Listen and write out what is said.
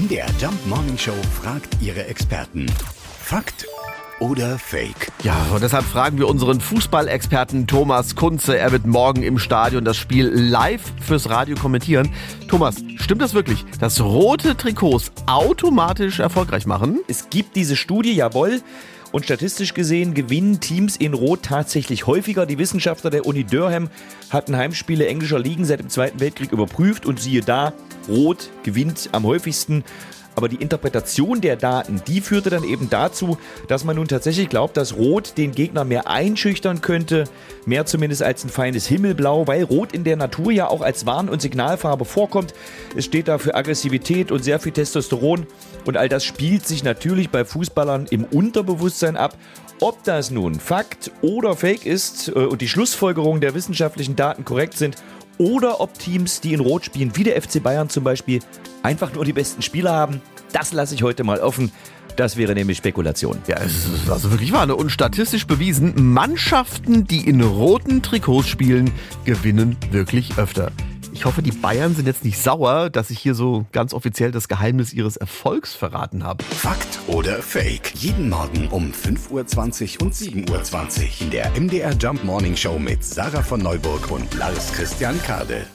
MDR Jump Morning Show fragt ihre Experten. Fakt oder Fake? Ja, und deshalb fragen wir unseren Fußballexperten Thomas Kunze. Er wird morgen im Stadion das Spiel live fürs Radio kommentieren. Thomas, stimmt das wirklich, dass rote Trikots automatisch erfolgreich machen? Es gibt diese Studie, jawohl. Und statistisch gesehen gewinnen Teams in Rot tatsächlich häufiger. Die Wissenschaftler der Uni Durham hatten Heimspiele englischer Ligen seit dem Zweiten Weltkrieg überprüft und siehe da, Rot gewinnt am häufigsten. Aber die Interpretation der Daten, die führte dann eben dazu, dass man nun tatsächlich glaubt, dass Rot den Gegner mehr einschüchtern könnte, mehr zumindest als ein feines Himmelblau, weil Rot in der Natur ja auch als Warn- und Signalfarbe vorkommt. Es steht da für Aggressivität und sehr viel Testosteron und all das spielt sich natürlich bei Fußballern im Unterbewusstsein ab. Ob das nun Fakt oder Fake ist äh, und die Schlussfolgerungen der wissenschaftlichen Daten korrekt sind oder ob Teams, die in Rot spielen, wie der FC Bayern zum Beispiel, einfach nur die besten Spieler haben, das lasse ich heute mal offen. Das wäre nämlich Spekulation. Ja, es ist also wirklich wahr. Ne? Und statistisch bewiesen, Mannschaften, die in roten Trikots spielen, gewinnen wirklich öfter. Ich hoffe, die Bayern sind jetzt nicht sauer, dass ich hier so ganz offiziell das Geheimnis ihres Erfolgs verraten habe. Fakt oder Fake? Jeden Morgen um 5.20 Uhr und 7.20 Uhr in der MDR Jump Morning Show mit Sarah von Neuburg und Lars Christian Kade.